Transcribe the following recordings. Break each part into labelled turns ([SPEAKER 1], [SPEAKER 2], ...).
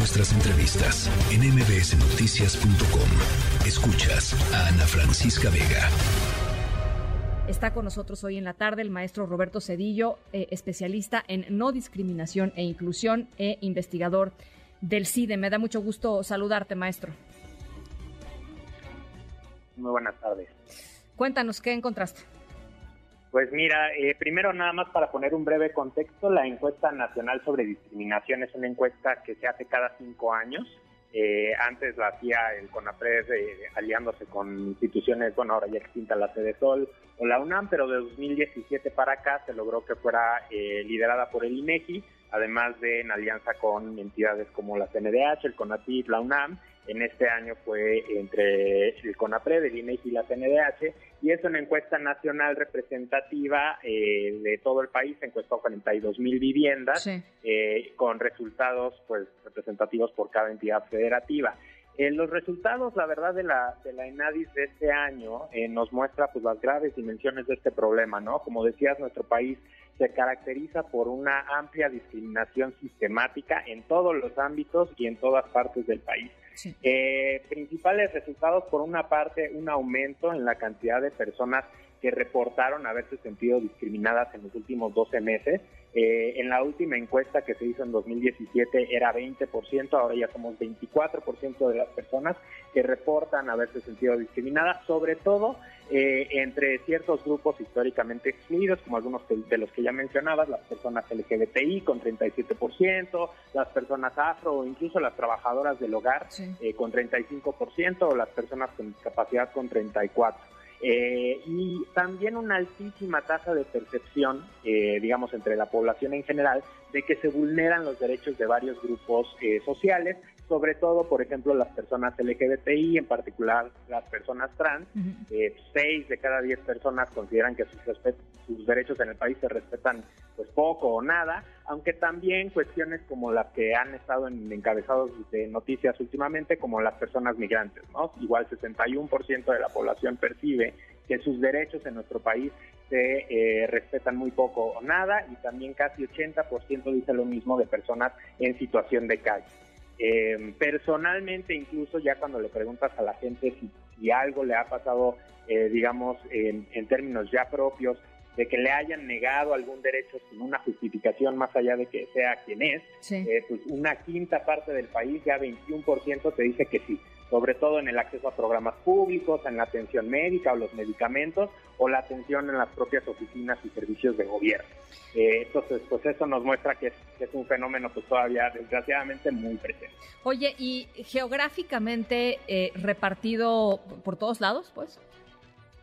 [SPEAKER 1] nuestras entrevistas en mbsnoticias.com. Escuchas a Ana Francisca Vega.
[SPEAKER 2] Está con nosotros hoy en la tarde el maestro Roberto Cedillo, eh, especialista en no discriminación e inclusión e investigador del CIDE. Me da mucho gusto saludarte, maestro.
[SPEAKER 3] Muy buenas tardes.
[SPEAKER 2] Cuéntanos, ¿qué encontraste?
[SPEAKER 3] Pues mira, eh, primero nada más para poner un breve contexto, la encuesta nacional sobre discriminación es una encuesta que se hace cada cinco años. Eh, antes la hacía el CONAPRED eh, aliándose con instituciones, bueno, ahora ya extinta la Sede Sol o la UNAM, pero de 2017 para acá se logró que fuera liderada por el INEGI, además de en alianza con entidades como la CNDH, el CONATIP, la UNAM, en este año fue entre el CONAPRED, el INEGI y la CNDH, y es una encuesta nacional representativa eh, de todo el país, encuestó 42 mil viviendas, eh, con resultados pues representativos por cada entidad federativa. En los resultados, la verdad, de la, de la ENADIS de este año eh, nos muestra pues las graves dimensiones de este problema, ¿no? Como decías, nuestro país se caracteriza por una amplia discriminación sistemática en todos los ámbitos y en todas partes del país. Eh, principales resultados, por una parte, un aumento en la cantidad de personas que reportaron haberse sentido discriminadas en los últimos 12 meses. Eh, en la última encuesta que se hizo en 2017 era 20%, ahora ya somos 24% de las personas que reportan haberse sentido discriminadas, sobre todo eh, entre ciertos grupos históricamente excluidos, como algunos de los que ya mencionabas, las personas LGBTI con 37%, las personas afro o incluso las trabajadoras del hogar eh, con 35% o las personas con discapacidad con 34%. Eh, y también una altísima tasa de percepción, eh, digamos, entre la población en general, de que se vulneran los derechos de varios grupos eh, sociales, sobre todo, por ejemplo, las personas LGBTI, en particular las personas trans. seis de cada diez personas consideran que sus, sus derechos en el país se respetan pues poco o nada, aunque también cuestiones como las que han estado en encabezados de noticias últimamente, como las personas migrantes, ¿no? Igual 61% de la población percibe que sus derechos en nuestro país se eh, respetan muy poco o nada y también casi 80% dice lo mismo de personas en situación de calle. Eh, personalmente, incluso ya cuando le preguntas a la gente si, si algo le ha pasado, eh, digamos, en, en, términos ya propios, de que le hayan negado algún derecho sin una justificación más allá de que sea quien es, eh, pues una quinta parte del país, ya 21% te dice que sí, sobre todo en el acceso a programas públicos, en la atención médica o los medicamentos, o la atención en las propias oficinas y servicios de gobierno. Eh, entonces, pues eso nos muestra que es, un fenómeno pues todavía desgraciadamente muy presente.
[SPEAKER 2] Oye, ¿y geográficamente eh, repartido por todos lados, pues?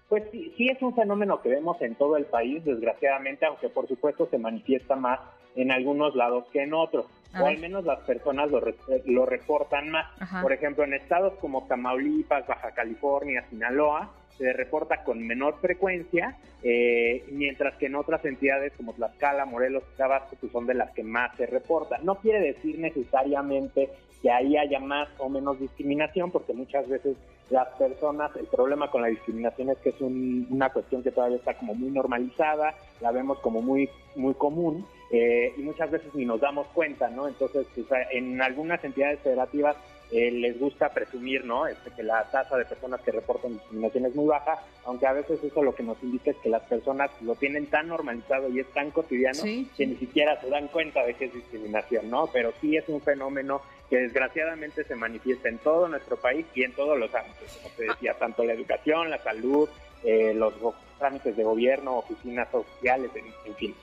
[SPEAKER 3] Pues sí, sí es un fenómeno que vemos en todo el país, desgraciadamente, aunque por supuesto se manifiesta más en algunos lados que en otros, o al menos las personas lo, lo reportan más. Por ejemplo, en estados como Tamaulipas, Baja California, Sinaloa, se reporta con menor frecuencia, eh, mientras que en otras entidades como Tlaxcala, Morelos y Tabasco pues son de las que más se reporta. No quiere decir necesariamente que ahí haya más o menos discriminación, porque muchas veces las personas, el problema con la discriminación es que es una cuestión que todavía está como muy normalizada, la vemos como muy, muy común eh, y muchas veces ni nos damos cuenta, ¿no? Entonces, en algunas entidades federativas eh, les gusta presumir, ¿no? Este, que la tasa de personas que reportan discriminación es muy baja, aunque a veces eso lo que nos indica es que las personas lo tienen tan normalizado y es tan cotidiano que ni siquiera se dan cuenta de que es discriminación, ¿no? Pero sí es un fenómeno que desgraciadamente se manifiesta en todo nuestro país y en todos los ámbitos, como te decía, tanto la educación, la salud, eh, los trámites de gobierno, oficinas sociales, en, fin.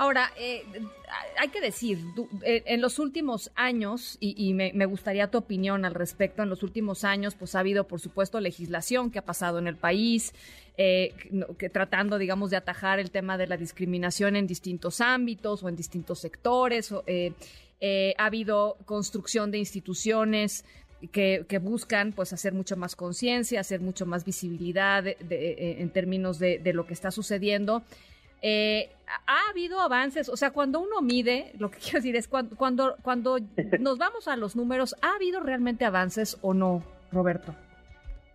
[SPEAKER 2] Ahora, eh, hay que decir, eh, en los últimos años, y, me, gustaría tu opinión al respecto, en los últimos años, pues ha habido, por supuesto, legislación que ha pasado en el país, que tratando, digamos, de atajar el tema de la discriminación en distintos ámbitos o en distintos sectores. Eh, ha habido construcción de instituciones que, buscan pues hacer mucho más conciencia, hacer mucho más visibilidad eh, en términos de, lo que está sucediendo. Eh, ha habido avances, o sea, cuando uno mide, lo que quiero decir es cuando, cuando, cuando nos vamos a los números, ¿ha habido realmente avances o no, Roberto?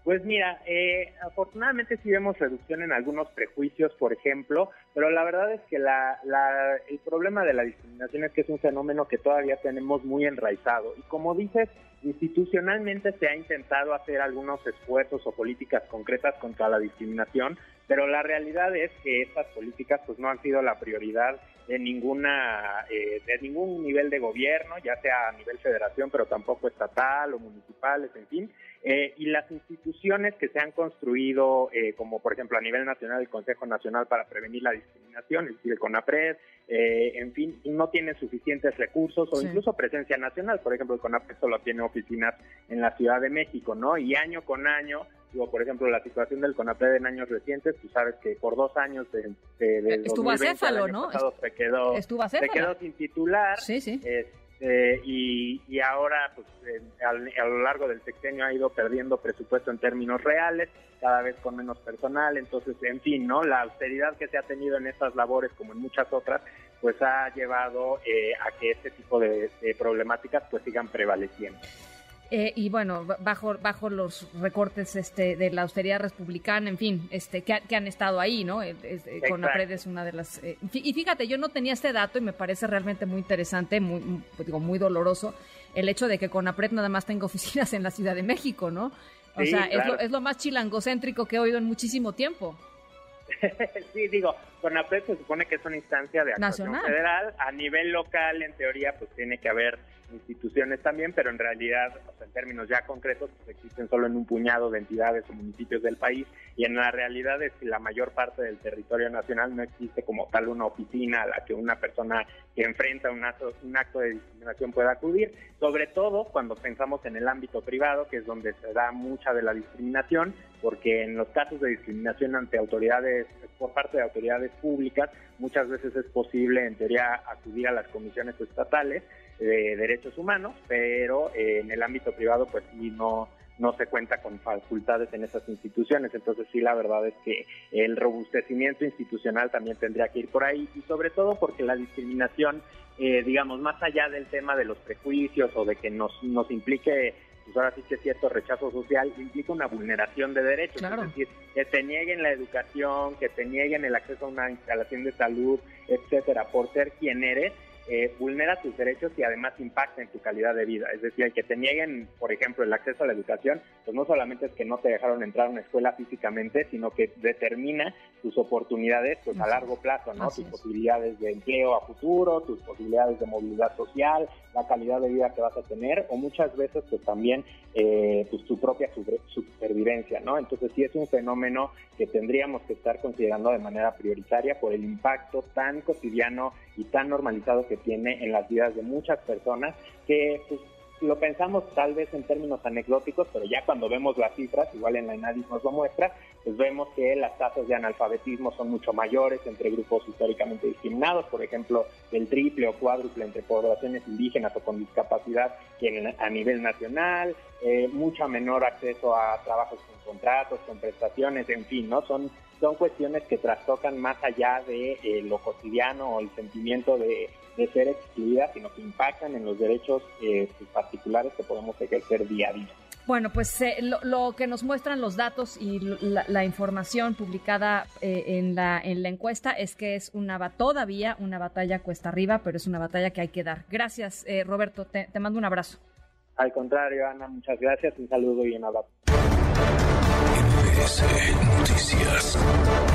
[SPEAKER 3] Pues mira, eh, afortunadamente sí vemos reducción en algunos prejuicios, por ejemplo, pero la verdad es que la, la, el problema de la discriminación es que es un fenómeno que todavía tenemos muy enraizado. Y como dices, institucionalmente se ha intentado hacer algunos esfuerzos o políticas concretas contra la discriminación, pero la realidad es que estas políticas pues no han sido la prioridad de ninguna eh, de ningún nivel de gobierno, ya sea a nivel federación, pero tampoco estatal o municipales, en fin. Eh, y las instituciones que se han construido, eh, como por ejemplo a nivel nacional el Consejo Nacional para Prevenir la Discriminación, es decir, el CONAPRED, en fin, no tienen suficientes recursos o incluso presencia nacional. Por ejemplo, el CONAPRED solo tiene oficinas en la Ciudad de México, ¿no? Y año con año Digo, por ejemplo, la situación del CONAPRED en años recientes, tú sabes que por dos años de, de,
[SPEAKER 2] Estuvo acéfalo, ¿no?
[SPEAKER 3] se quedó, se quedó sin titular.
[SPEAKER 2] Sí, sí.
[SPEAKER 3] Este, y, y, ahora, pues, a, lo largo del sexenio ha ido perdiendo presupuesto en términos reales, cada vez con menos personal. Entonces, en fin, ¿no? La austeridad que se ha tenido en estas labores, como en muchas otras, pues ha llevado eh, a que este tipo de, de problemáticas pues sigan prevaleciendo.
[SPEAKER 2] Eh, y bueno, bajo, bajo los recortes este, de la austeridad republicana, en fin, este, que, han estado ahí, ¿no? Eh, con la Conapred es una de las... Eh, y fíjate, yo no tenía este dato y me parece realmente muy interesante, muy, pues digo, muy doloroso, el hecho de que Conapred nada más tenga oficinas en la Ciudad de México, ¿no? O sea, es, lo, es lo más chilangocéntrico que he oído en muchísimo tiempo.
[SPEAKER 3] sí, digo, CONAPRED se supone que es una instancia de actuación federal. A nivel local, en teoría, pues tiene que haber instituciones también, pero en realidad, términos ya concretos, pues existen solo en un puñado de entidades o municipios del país y en la realidad es que la mayor parte del territorio nacional no existe como tal una oficina a la que una persona que enfrenta un acto, un acto de discriminación pueda acudir, sobre todo cuando pensamos en el ámbito privado, que es donde se da mucha de la discriminación, porque en los casos de discriminación ante autoridades, por parte de autoridades públicas, muchas veces es posible, en teoría, acudir a las comisiones estatales de derechos humanos, pero eh, en el ámbito privado pues sí no, no se cuenta con facultades en esas instituciones. Entonces sí, la verdad es que el robustecimiento institucional también tendría que ir por ahí y sobre todo porque la discriminación, eh, digamos, más allá del tema de los prejuicios o de que nos, nos implique pues ahora sí que cierto rechazo social implica una vulneración de derechos. Es decir, que te nieguen la educación, que te nieguen el acceso a una instalación de salud, etcétera, por ser quien eres, eh, vulnera tus derechos y además impacta en tu calidad de vida. Es decir, que te nieguen, por ejemplo, el acceso a la educación, pues no solamente es que no te dejaron entrar a una escuela físicamente, sino que determina tus oportunidades pues a largo plazo, ¿no? tus posibilidades de empleo a futuro, tus posibilidades de movilidad social, la calidad de vida que vas a tener o muchas veces pues también eh, pues tu propia supervivencia, ¿no? Entonces sí es un fenómeno que tendríamos que estar considerando de manera prioritaria por el impacto tan cotidiano y tan normalizado que tiene en las vidas de muchas personas que pues, lo pensamos tal vez en términos anecdóticos, pero ya cuando vemos las cifras, igual en la ENADIS nos lo muestra, pues vemos que las tasas de analfabetismo son mucho mayores entre grupos históricamente discriminados, por ejemplo, el triple o cuádruple entre poblaciones indígenas o con discapacidad que a nivel nacional, eh, mucho menor acceso a trabajos con contratos, con prestaciones, en fin, ¿no? Son son cuestiones que trastocan más allá de eh, lo cotidiano o el sentimiento de, ser excluida, sino que impactan en los derechos eh, particulares que podemos ejercer día a día.
[SPEAKER 2] Bueno, pues eh, lo, que nos muestran los datos y la, información publicada en, la, en la encuesta es que es una todavía una batalla cuesta arriba, pero es una batalla que hay que dar. Gracias, Roberto. Te, te mando un abrazo.
[SPEAKER 3] Al contrario, Ana, muchas gracias. Un saludo y un abrazo.
[SPEAKER 1] Noticias.